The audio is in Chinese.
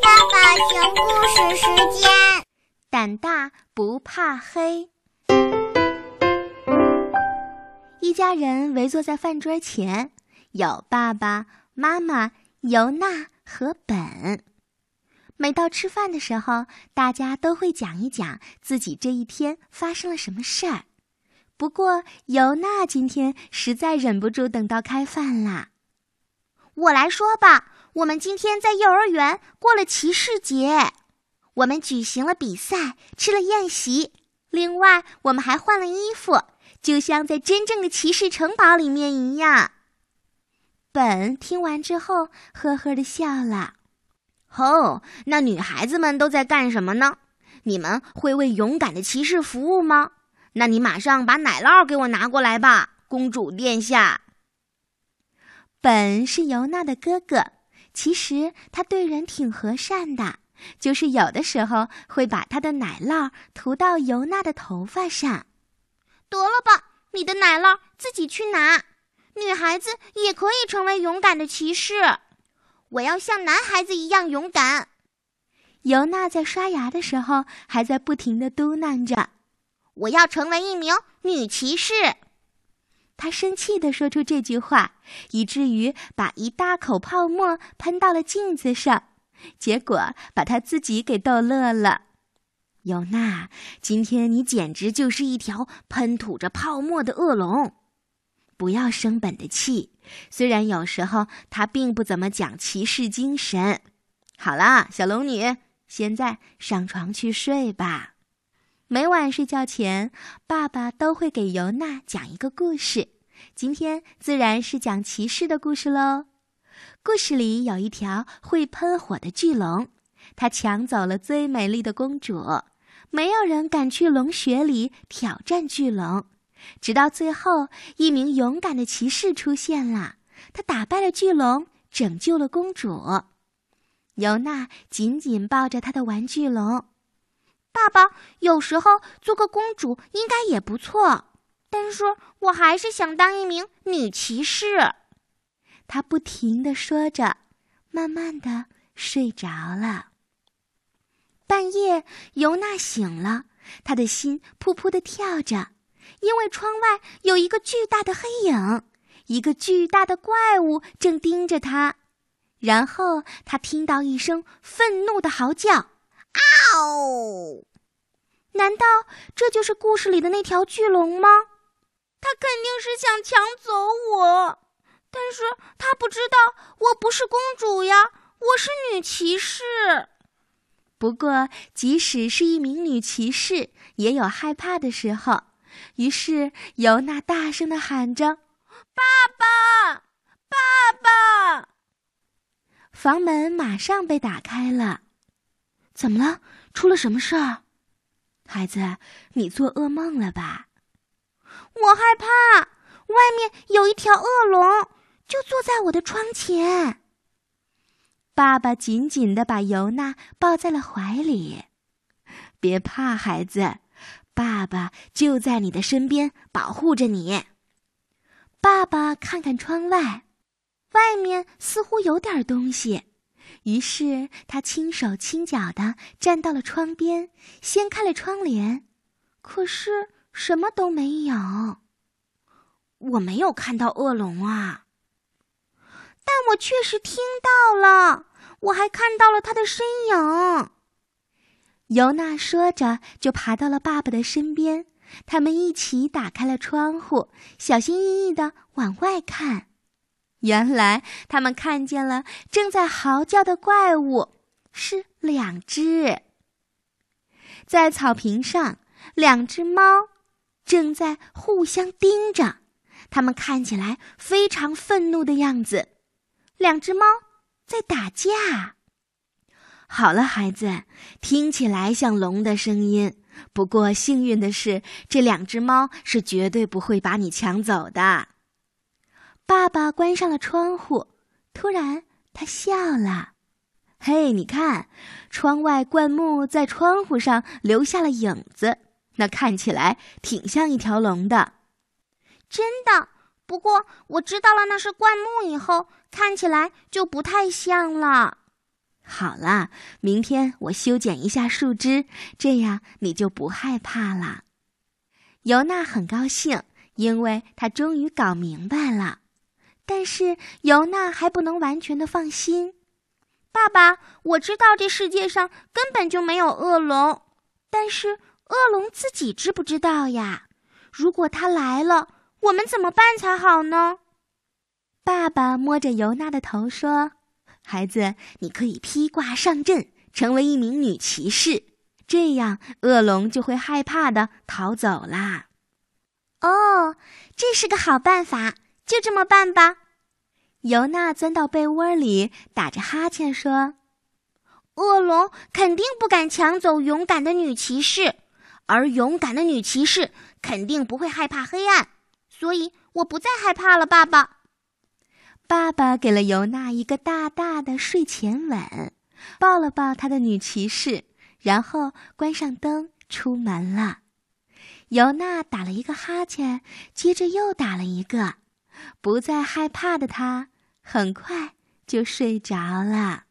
爸爸讲故事时间，胆大不怕黑。一家人围坐在饭桌前，有爸爸妈妈、尤娜和本。每到吃饭的时候，大家都会讲一讲自己这一天发生了什么事儿。不过，尤娜今天实在忍不住等到开饭啦。我来说吧，我们今天在幼儿园过了骑士节，我们举行了比赛，吃了宴席，另外我们还换了衣服，就像在真正的骑士城堡里面一样。本听完之后，呵呵的笑了。哦，那女孩子们都在干什么呢？你们会为勇敢的骑士服务吗？那你马上把奶酪给我拿过来吧，公主殿下。本是尤娜的哥哥，其实他对人挺和善的，就是有的时候会把他的奶酪涂到尤娜的头发上。得了吧，你的奶酪自己去拿。女孩子也可以成为勇敢的骑士，我要像男孩子一样勇敢。尤娜在刷牙的时候还在不停的嘟囔着。我要成为一名女骑士。他生气地说出这句话，以至于把一大口泡沫喷到了镜子上，结果把他自己给逗乐了。尤娜，今天你简直就是一条喷吐着泡沫的恶龙！不要生本的气，虽然有时候他并不怎么讲骑士精神。好啦，小龙女，现在上床去睡吧。每晚睡觉前，爸爸都会给尤娜讲一个故事。今天自然是讲骑士的故事喽。故事里有一条会喷火的巨龙，它抢走了最美丽的公主。没有人敢去龙穴里挑战巨龙，直到最后，一名勇敢的骑士出现了，他打败了巨龙，拯救了公主。尤娜紧紧抱着他的玩具龙。爸爸，有时候做个公主应该也不错，但是我还是想当一名女骑士。他不停的说着，慢慢的睡着了。半夜，尤娜醒了，她的心扑扑的跳着，因为窗外有一个巨大的黑影，一个巨大的怪物正盯着她。然后，她听到一声愤怒的嚎叫。嗷！难道这就是故事里的那条巨龙吗？他肯定是想抢走我，但是他不知道我不是公主呀，我是女骑士。不过，即使是一名女骑士，也有害怕的时候。于是，尤娜大声的喊着：“爸爸，爸爸！”房门马上被打开了。怎么了？出了什么事儿？孩子，你做噩梦了吧？我害怕，外面有一条恶龙，就坐在我的窗前。爸爸紧紧的把尤娜抱在了怀里。别怕，孩子，爸爸就在你的身边，保护着你。爸爸看看窗外，外面似乎有点东西。于是他轻手轻脚的站到了窗边，掀开了窗帘，可是什么都没有。我没有看到恶龙啊，但我确实听到了，我还看到了他的身影。尤娜说着，就爬到了爸爸的身边，他们一起打开了窗户，小心翼翼的往外看。原来他们看见了正在嚎叫的怪物，是两只。在草坪上，两只猫正在互相盯着，它们看起来非常愤怒的样子。两只猫在打架。好了，孩子，听起来像龙的声音。不过幸运的是，这两只猫是绝对不会把你抢走的。爸爸关上了窗户，突然他笑了：“嘿，你看，窗外灌木在窗户上留下了影子，那看起来挺像一条龙的。”“真的？不过我知道了那是灌木以后，看起来就不太像了。”好啦，明天我修剪一下树枝，这样你就不害怕了。尤娜很高兴，因为她终于搞明白了。但是尤娜还不能完全的放心。爸爸，我知道这世界上根本就没有恶龙，但是恶龙自己知不知道呀？如果他来了，我们怎么办才好呢？爸爸摸着尤娜的头说：“孩子，你可以披挂上阵，成为一名女骑士，这样恶龙就会害怕的逃走啦。”哦，这是个好办法，就这么办吧。尤娜钻到被窝里，打着哈欠说：“恶龙肯定不敢抢走勇敢的女骑士，而勇敢的女骑士肯定不会害怕黑暗，所以我不再害怕了。”爸爸，爸爸给了尤娜一个大大的睡前吻，抱了抱他的女骑士，然后关上灯出门了。尤娜打了一个哈欠，接着又打了一个，不再害怕的他。很快就睡着了。